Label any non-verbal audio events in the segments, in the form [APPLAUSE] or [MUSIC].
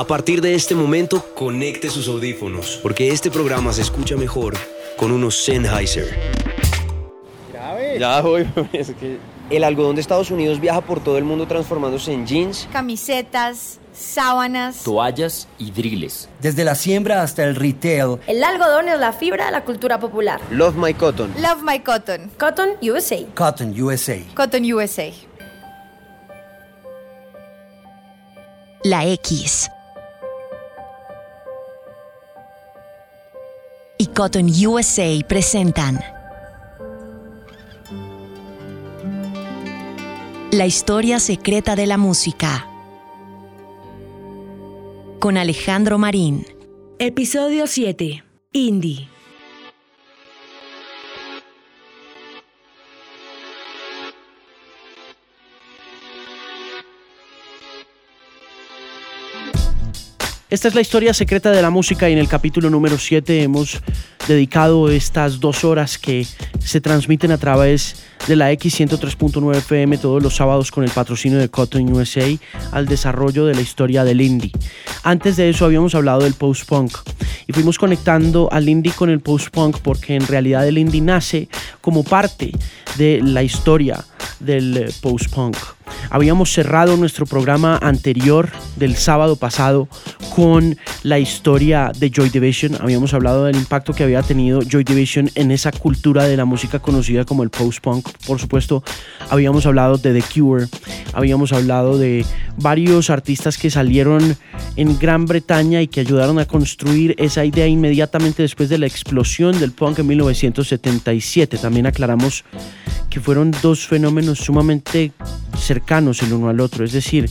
A partir de este momento, conecte sus audífonos, porque este programa se escucha mejor con unos Sennheiser. Ya voy, [LAUGHS] es que El algodón de Estados Unidos viaja por todo el mundo transformándose en jeans. Camisetas, sábanas. toallas y driles. Desde la siembra hasta el retail, El algodón es la fibra de la cultura popular. Love My Cotton. Love My Cotton. Cotton USA. Cotton USA. Cotton USA. La X. Cotton USA presentan La historia secreta de la música. Con Alejandro Marín. Episodio 7. Indie. Esta es la historia secreta de la música y en el capítulo número 7 hemos dedicado estas dos horas que se transmiten a través de la X103.9 FM todos los sábados con el patrocinio de Cotton USA al desarrollo de la historia del indie. Antes de eso habíamos hablado del post-punk y fuimos conectando al indie con el post-punk porque en realidad el indie nace como parte de la historia del eh, post-punk. Habíamos cerrado nuestro programa anterior del sábado pasado con la historia de Joy Division. Habíamos hablado del impacto que había tenido Joy Division en esa cultura de la música conocida como el post-punk. Por supuesto, habíamos hablado de The Cure. Habíamos hablado de varios artistas que salieron en Gran Bretaña y que ayudaron a construir esa idea inmediatamente después de la explosión del punk en 1977. También aclaramos que fueron dos fenómenos sumamente cercanos el uno al otro. Es decir,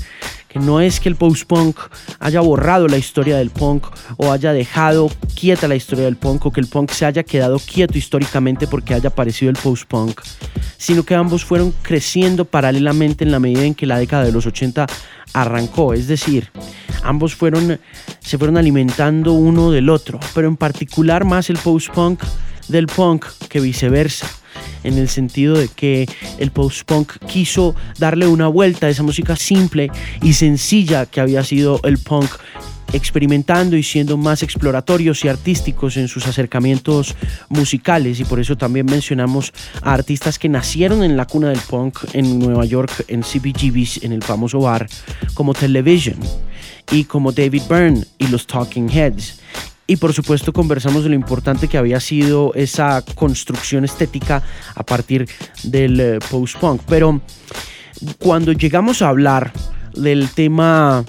que no es que el post-punk haya borrado la historia del punk o haya dejado quieta la historia del punk o que el punk se haya quedado quieto históricamente porque haya aparecido el post-punk, sino que ambos fueron creciendo paralelamente en la medida en que la década de los 80 arrancó. Es decir, ambos fueron, se fueron alimentando uno del otro, pero en particular más el post-punk del punk que viceversa en el sentido de que el post-punk quiso darle una vuelta a esa música simple y sencilla que había sido el punk experimentando y siendo más exploratorios y artísticos en sus acercamientos musicales. Y por eso también mencionamos a artistas que nacieron en la cuna del punk en Nueva York en CBGB's en el famoso bar como Television y como David Byrne y los Talking Heads y por supuesto conversamos de lo importante que había sido esa construcción estética a partir del eh, post-punk. Pero cuando llegamos a hablar del tema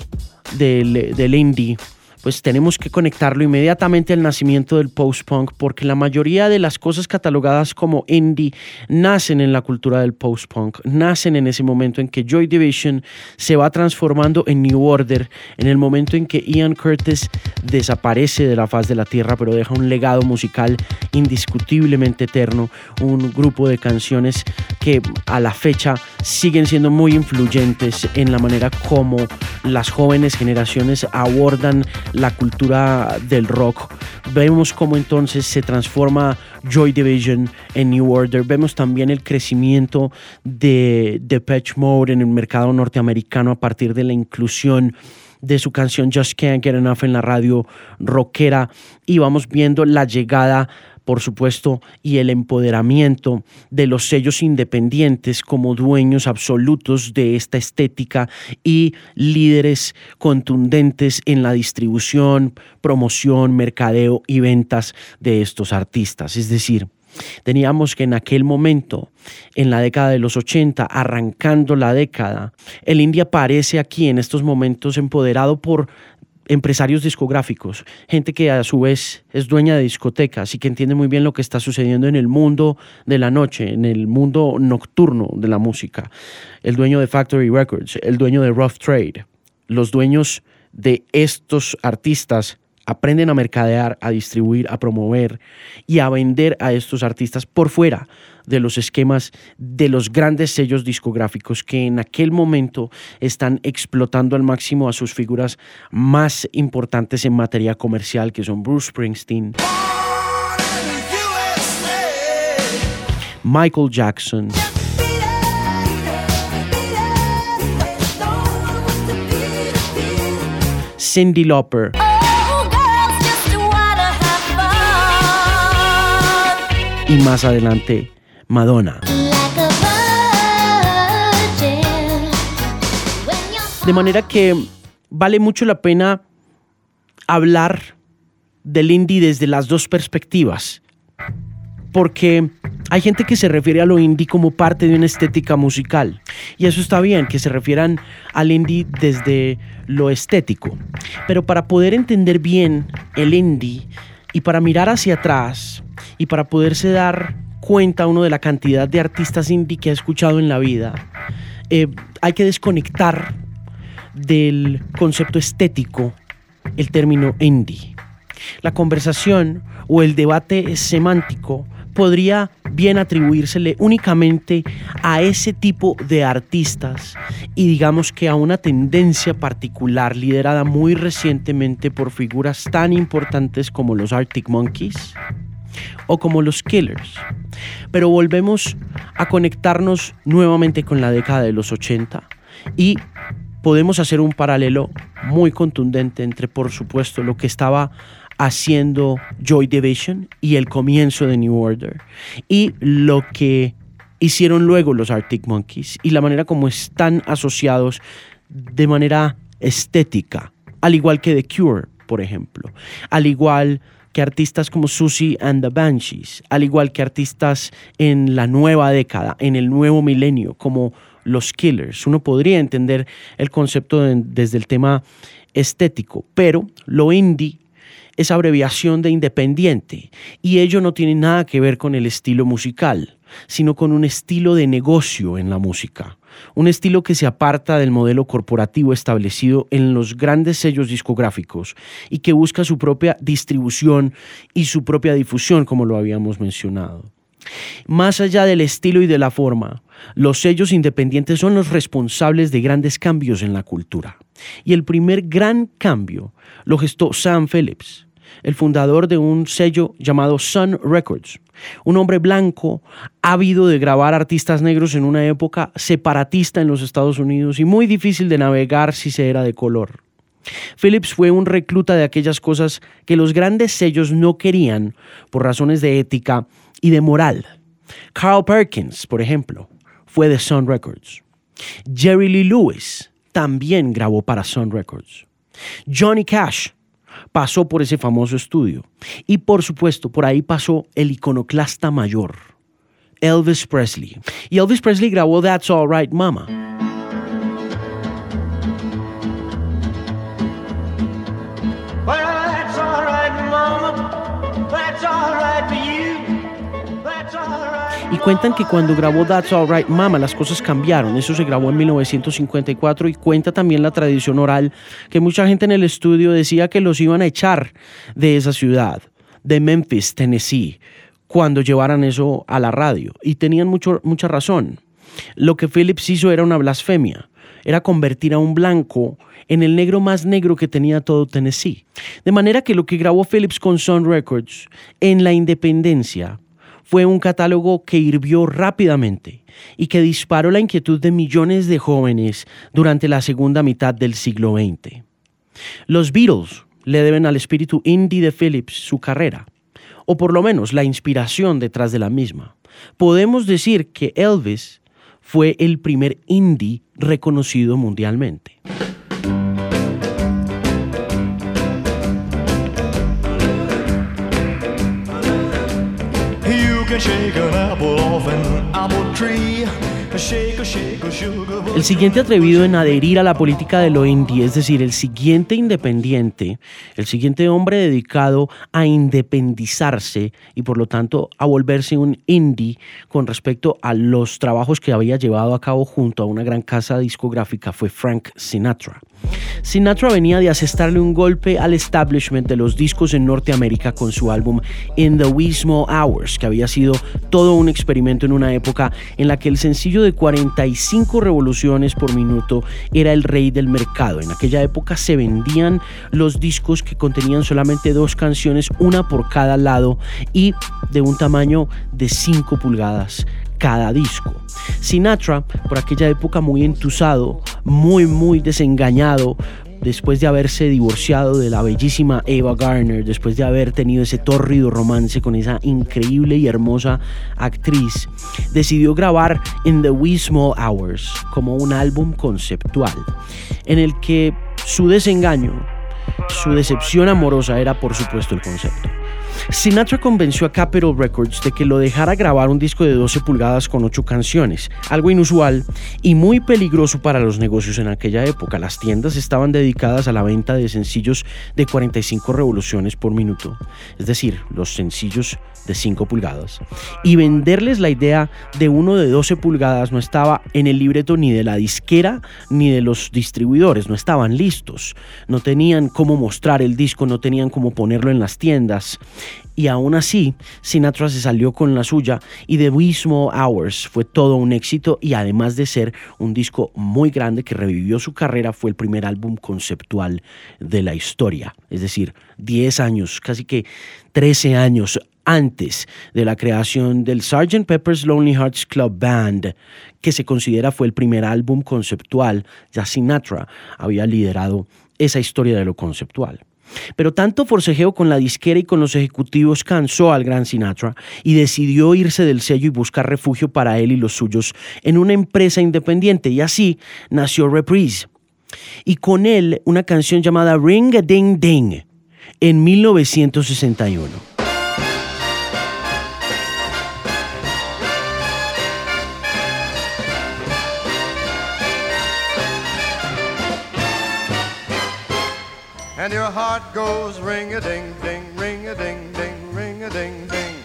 del, del indie, pues tenemos que conectarlo inmediatamente al nacimiento del post-punk, porque la mayoría de las cosas catalogadas como indie nacen en la cultura del post-punk, nacen en ese momento en que Joy Division se va transformando en New Order, en el momento en que Ian Curtis desaparece de la faz de la tierra, pero deja un legado musical indiscutiblemente eterno, un grupo de canciones que a la fecha siguen siendo muy influyentes en la manera como las jóvenes generaciones abordan la cultura del rock. Vemos cómo entonces se transforma Joy Division en New Order. Vemos también el crecimiento de Depeche Mode en el mercado norteamericano a partir de la inclusión de su canción Just Can't Get Enough en la radio rockera y vamos viendo la llegada por supuesto, y el empoderamiento de los sellos independientes como dueños absolutos de esta estética y líderes contundentes en la distribución, promoción, mercadeo y ventas de estos artistas. Es decir, Teníamos que en aquel momento, en la década de los 80, arrancando la década, el India aparece aquí en estos momentos empoderado por empresarios discográficos, gente que a su vez es dueña de discotecas y que entiende muy bien lo que está sucediendo en el mundo de la noche, en el mundo nocturno de la música. El dueño de Factory Records, el dueño de Rough Trade, los dueños de estos artistas aprenden a mercadear, a distribuir, a promover y a vender a estos artistas por fuera de los esquemas de los grandes sellos discográficos que en aquel momento están explotando al máximo a sus figuras más importantes en materia comercial, que son Bruce Springsteen, Michael Jackson, Cindy Lauper. Y más adelante, Madonna. De manera que vale mucho la pena hablar del indie desde las dos perspectivas. Porque hay gente que se refiere a lo indie como parte de una estética musical. Y eso está bien, que se refieran al indie desde lo estético. Pero para poder entender bien el indie y para mirar hacia atrás y para poderse dar cuenta uno de la cantidad de artistas indie que ha escuchado en la vida, eh, hay que desconectar del concepto estético el término indie. La conversación o el debate semántico podría bien atribuírsele únicamente a ese tipo de artistas y digamos que a una tendencia particular liderada muy recientemente por figuras tan importantes como los Arctic Monkeys o como los Killers. Pero volvemos a conectarnos nuevamente con la década de los 80 y podemos hacer un paralelo muy contundente entre, por supuesto, lo que estaba haciendo Joy Division y el comienzo de New Order y lo que hicieron luego los Arctic Monkeys y la manera como están asociados de manera estética, al igual que The Cure, por ejemplo, al igual que artistas como Susie and the Banshees, al igual que artistas en la nueva década, en el nuevo milenio, como los Killers. Uno podría entender el concepto desde el tema estético, pero lo indie es abreviación de independiente y ello no tiene nada que ver con el estilo musical, sino con un estilo de negocio en la música. Un estilo que se aparta del modelo corporativo establecido en los grandes sellos discográficos y que busca su propia distribución y su propia difusión, como lo habíamos mencionado. Más allá del estilo y de la forma, los sellos independientes son los responsables de grandes cambios en la cultura. Y el primer gran cambio lo gestó Sam Phillips, el fundador de un sello llamado Sun Records, un hombre blanco ávido de grabar artistas negros en una época separatista en los Estados Unidos y muy difícil de navegar si se era de color. Phillips fue un recluta de aquellas cosas que los grandes sellos no querían por razones de ética y de moral. Carl Perkins, por ejemplo, fue de Sun Records. Jerry Lee Lewis también grabó para Sun Records. Johnny Cash pasó por ese famoso estudio. Y por supuesto, por ahí pasó el iconoclasta mayor, Elvis Presley. Y Elvis Presley grabó That's All Right Mama. Cuentan que cuando grabó That's Alright Mama las cosas cambiaron. Eso se grabó en 1954 y cuenta también la tradición oral que mucha gente en el estudio decía que los iban a echar de esa ciudad, de Memphis, Tennessee, cuando llevaran eso a la radio. Y tenían mucho, mucha razón. Lo que Phillips hizo era una blasfemia. Era convertir a un blanco en el negro más negro que tenía todo Tennessee. De manera que lo que grabó Phillips con Sun Records en la independencia fue un catálogo que hirvió rápidamente y que disparó la inquietud de millones de jóvenes durante la segunda mitad del siglo XX. Los Beatles le deben al espíritu indie de Phillips su carrera, o por lo menos la inspiración detrás de la misma. Podemos decir que Elvis fue el primer indie reconocido mundialmente. El siguiente atrevido en adherir a la política de lo indie, es decir, el siguiente independiente, el siguiente hombre dedicado a independizarse y por lo tanto a volverse un indie con respecto a los trabajos que había llevado a cabo junto a una gran casa discográfica fue Frank Sinatra. Sinatra venía de asestarle un golpe al establishment de los discos en Norteamérica con su álbum In the Wee Small Hours, que había sido todo un experimento en una época en la que el sencillo de 45 revoluciones por minuto era el rey del mercado. En aquella época se vendían los discos que contenían solamente dos canciones, una por cada lado y de un tamaño de 5 pulgadas cada disco. Sinatra, por aquella época muy entusado, muy, muy desengañado después de haberse divorciado de la bellísima Ava Garner, después de haber tenido ese tórrido romance con esa increíble y hermosa actriz, decidió grabar In the Wee Small Hours como un álbum conceptual, en el que su desengaño, su decepción amorosa era por supuesto el concepto. Sinatra convenció a Capitol Records de que lo dejara grabar un disco de 12 pulgadas con 8 canciones, algo inusual y muy peligroso para los negocios en aquella época. Las tiendas estaban dedicadas a la venta de sencillos de 45 revoluciones por minuto, es decir, los sencillos de 5 pulgadas. Y venderles la idea de uno de 12 pulgadas no estaba en el libreto ni de la disquera ni de los distribuidores, no estaban listos, no tenían cómo mostrar el disco, no tenían cómo ponerlo en las tiendas. Y aún así, Sinatra se salió con la suya y The Small Hours fue todo un éxito y además de ser un disco muy grande que revivió su carrera, fue el primer álbum conceptual de la historia. Es decir, 10 años, casi que 13 años antes de la creación del Sgt. Pepper's Lonely Hearts Club Band, que se considera fue el primer álbum conceptual, ya Sinatra había liderado esa historia de lo conceptual. Pero tanto forcejeo con la disquera y con los ejecutivos cansó al gran Sinatra y decidió irse del sello y buscar refugio para él y los suyos en una empresa independiente y así nació Reprise. Y con él una canción llamada Ring a Ding Ding en 1961. Heart goes ring a ding ding, ring a ding ding, ring a ding ding.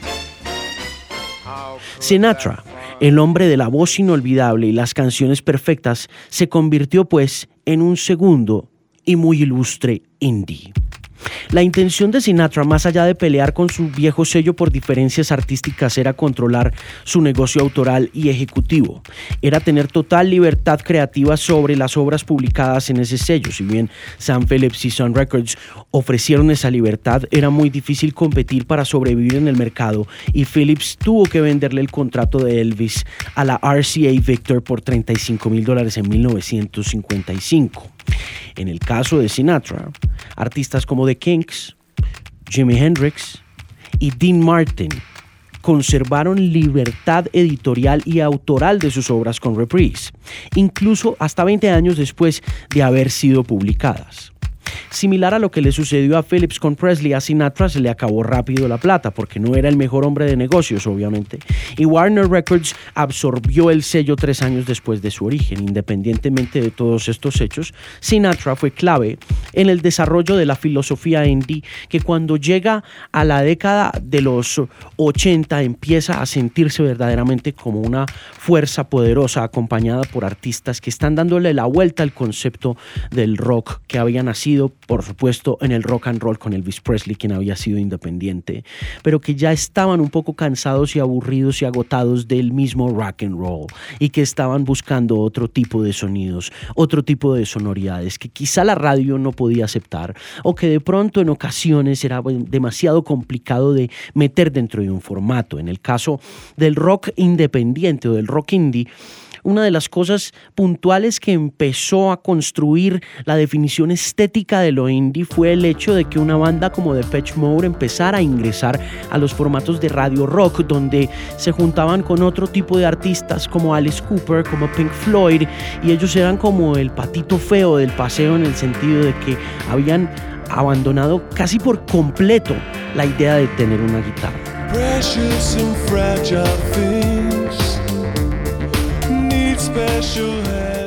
Sinatra, el hombre de la voz inolvidable y las canciones perfectas, se convirtió pues en un segundo y muy ilustre indie. La intención de Sinatra, más allá de pelear con su viejo sello por diferencias artísticas, era controlar su negocio autoral y ejecutivo. Era tener total libertad creativa sobre las obras publicadas en ese sello. Si bien Sam Phillips y Sun Records ofrecieron esa libertad, era muy difícil competir para sobrevivir en el mercado y Phillips tuvo que venderle el contrato de Elvis a la RCA Victor por 35 mil dólares en 1955. En el caso de Sinatra, artistas como The Kinks, Jimi Hendrix y Dean Martin conservaron libertad editorial y autoral de sus obras con Reprise, incluso hasta 20 años después de haber sido publicadas. Similar a lo que le sucedió a Phillips con Presley, a Sinatra se le acabó rápido la plata porque no era el mejor hombre de negocios, obviamente. Y Warner Records absorbió el sello tres años después de su origen. Independientemente de todos estos hechos, Sinatra fue clave en el desarrollo de la filosofía indie que cuando llega a la década de los 80 empieza a sentirse verdaderamente como una fuerza poderosa acompañada por artistas que están dándole la vuelta al concepto del rock que había nacido por supuesto, en el rock and roll con Elvis Presley, quien había sido independiente, pero que ya estaban un poco cansados y aburridos y agotados del mismo rock and roll y que estaban buscando otro tipo de sonidos, otro tipo de sonoridades que quizá la radio no podía aceptar o que de pronto en ocasiones era demasiado complicado de meter dentro de un formato. En el caso del rock independiente o del rock indie, una de las cosas puntuales que empezó a construir la definición estética de lo indie fue el hecho de que una banda como Depeche Mode empezara a ingresar a los formatos de radio rock donde se juntaban con otro tipo de artistas como Alice Cooper, como Pink Floyd y ellos eran como el patito feo del paseo en el sentido de que habían abandonado casi por completo la idea de tener una guitarra. special hand.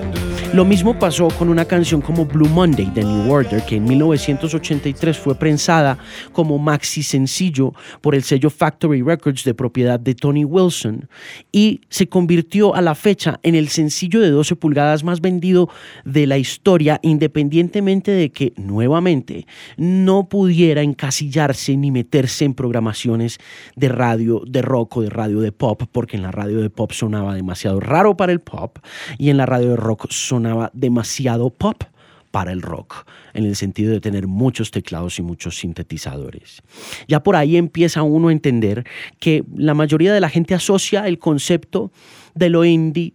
Lo mismo pasó con una canción como Blue Monday de New Order, que en 1983 fue prensada como maxi sencillo por el sello Factory Records de propiedad de Tony Wilson y se convirtió a la fecha en el sencillo de 12 pulgadas más vendido de la historia, independientemente de que nuevamente no pudiera encasillarse ni meterse en programaciones de radio de rock o de radio de pop, porque en la radio de pop sonaba demasiado raro para el pop y en la radio de rock sonaba demasiado pop para el rock, en el sentido de tener muchos teclados y muchos sintetizadores. Ya por ahí empieza uno a entender que la mayoría de la gente asocia el concepto de lo indie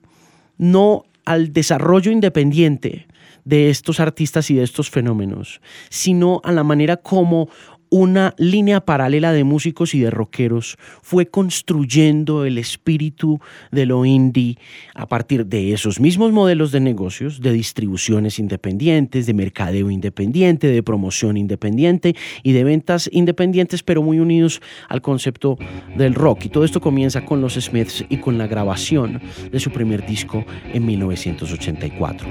no al desarrollo independiente de estos artistas y de estos fenómenos, sino a la manera como una línea paralela de músicos y de rockeros fue construyendo el espíritu de lo indie a partir de esos mismos modelos de negocios, de distribuciones independientes, de mercadeo independiente, de promoción independiente y de ventas independientes, pero muy unidos al concepto del rock. Y todo esto comienza con los Smiths y con la grabación de su primer disco en 1984.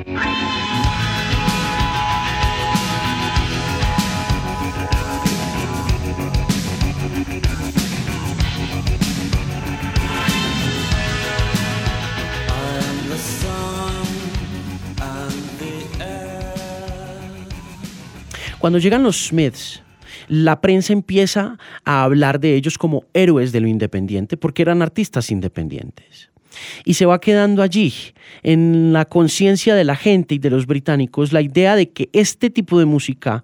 Cuando llegan los Smiths, la prensa empieza a hablar de ellos como héroes de lo independiente porque eran artistas independientes. Y se va quedando allí, en la conciencia de la gente y de los británicos, la idea de que este tipo de música,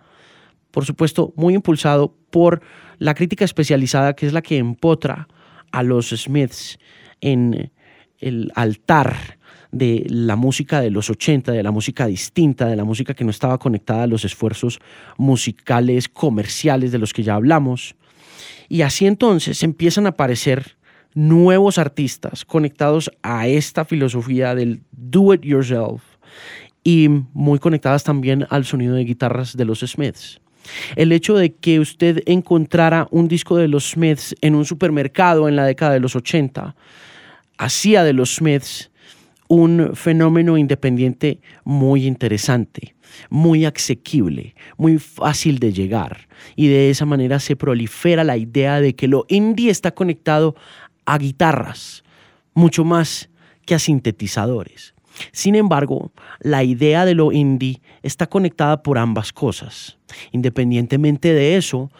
por supuesto muy impulsado por la crítica especializada que es la que empotra a los Smiths en el altar de la música de los 80, de la música distinta, de la música que no estaba conectada a los esfuerzos musicales comerciales de los que ya hablamos. Y así entonces empiezan a aparecer nuevos artistas conectados a esta filosofía del do it yourself y muy conectadas también al sonido de guitarras de los Smiths. El hecho de que usted encontrara un disco de los Smiths en un supermercado en la década de los 80 hacía de los Smiths un fenómeno independiente muy interesante, muy asequible, muy fácil de llegar. Y de esa manera se prolifera la idea de que lo indie está conectado a guitarras, mucho más que a sintetizadores. Sin embargo, la idea de lo indie está conectada por ambas cosas. Independientemente de eso,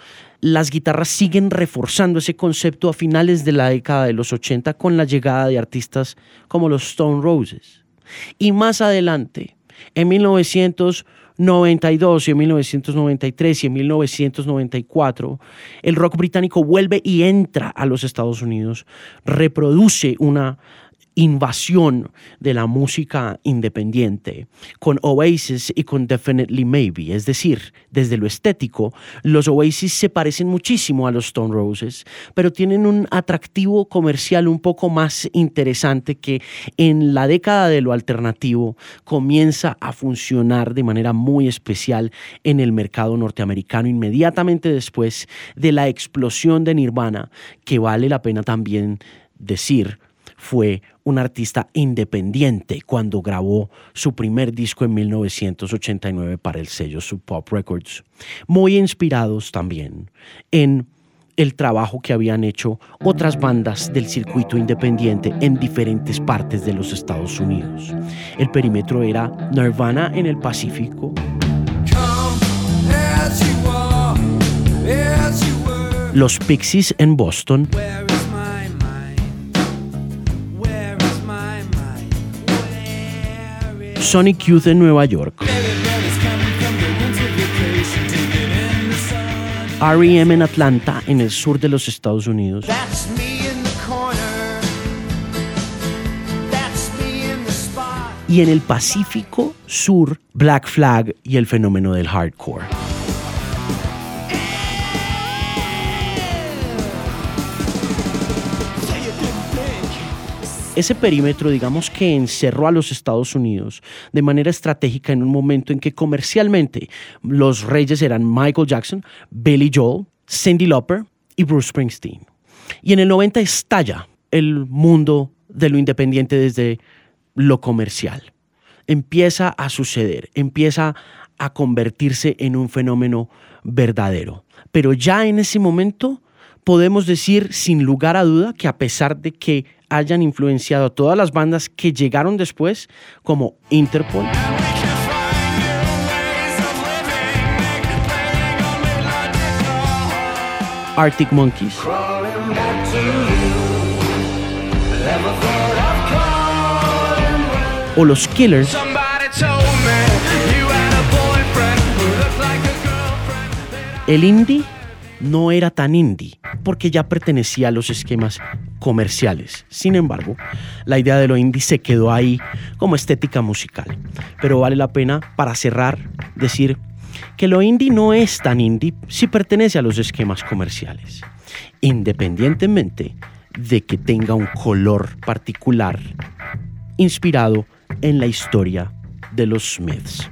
las guitarras siguen reforzando ese concepto a finales de la década de los 80 con la llegada de artistas como los Stone Roses. Y más adelante, en 1992 y en 1993 y en 1994, el rock británico vuelve y entra a los Estados Unidos, reproduce una invasión de la música independiente con Oasis y con Definitely Maybe. Es decir, desde lo estético, los Oasis se parecen muchísimo a los Stone Roses, pero tienen un atractivo comercial un poco más interesante que en la década de lo alternativo comienza a funcionar de manera muy especial en el mercado norteamericano inmediatamente después de la explosión de Nirvana, que vale la pena también decir fue un artista independiente cuando grabó su primer disco en 1989 para el sello Sub Pop Records, muy inspirados también en el trabajo que habían hecho otras bandas del circuito independiente en diferentes partes de los Estados Unidos. El perímetro era Nirvana en el Pacífico, los Pixies en Boston, Sonic Youth en Nueva York. REM en Atlanta, en el sur de los Estados Unidos. Y en el Pacífico Sur, Black Flag y el fenómeno del hardcore. Ese perímetro, digamos que encerró a los Estados Unidos de manera estratégica en un momento en que comercialmente los reyes eran Michael Jackson, Billy Joel, Cindy Lauper y Bruce Springsteen. Y en el 90 estalla el mundo de lo independiente desde lo comercial. Empieza a suceder, empieza a convertirse en un fenómeno verdadero. Pero ya en ese momento podemos decir sin lugar a duda que a pesar de que hayan influenciado a todas las bandas que llegaron después, como Interpol. Arctic Monkeys. O los Killers. El indie no era tan indie porque ya pertenecía a los esquemas comerciales. Sin embargo, la idea de lo indie se quedó ahí como estética musical. Pero vale la pena, para cerrar, decir que lo indie no es tan indie si pertenece a los esquemas comerciales, independientemente de que tenga un color particular inspirado en la historia de los Smiths.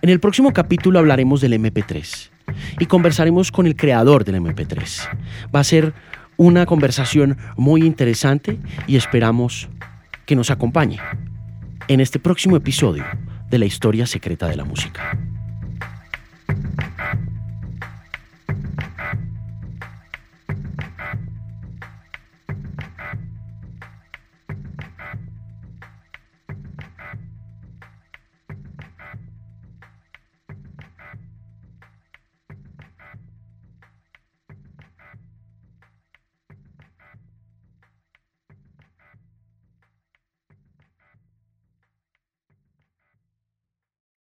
En el próximo capítulo hablaremos del MP3 y conversaremos con el creador del MP3. Va a ser una conversación muy interesante y esperamos que nos acompañe en este próximo episodio de la historia secreta de la música.